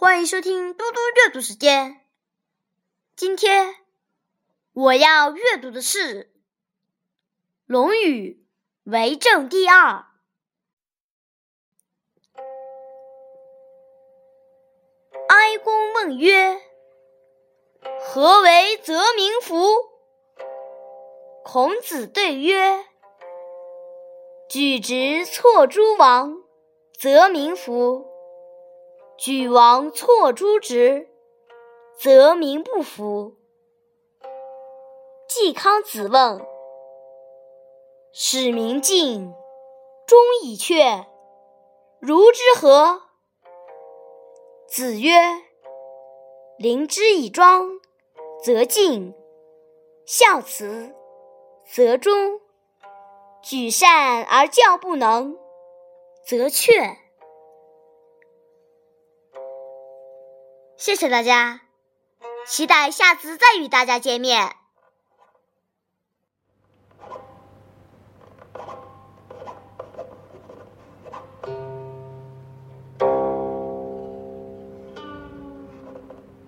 欢迎收听嘟嘟阅读时间。今天我要阅读的是《论语·为政》第二。哀公问曰：“何为则民服？”孔子对曰：“举直错诸枉，则民服；举王错诸直，则民不服。”季康子问：“使民敬，忠以劝，如之何？”子曰：“临之以庄，则敬；孝慈，则忠；举善而教不能，则劝。”谢谢大家，期待下次再与大家见面。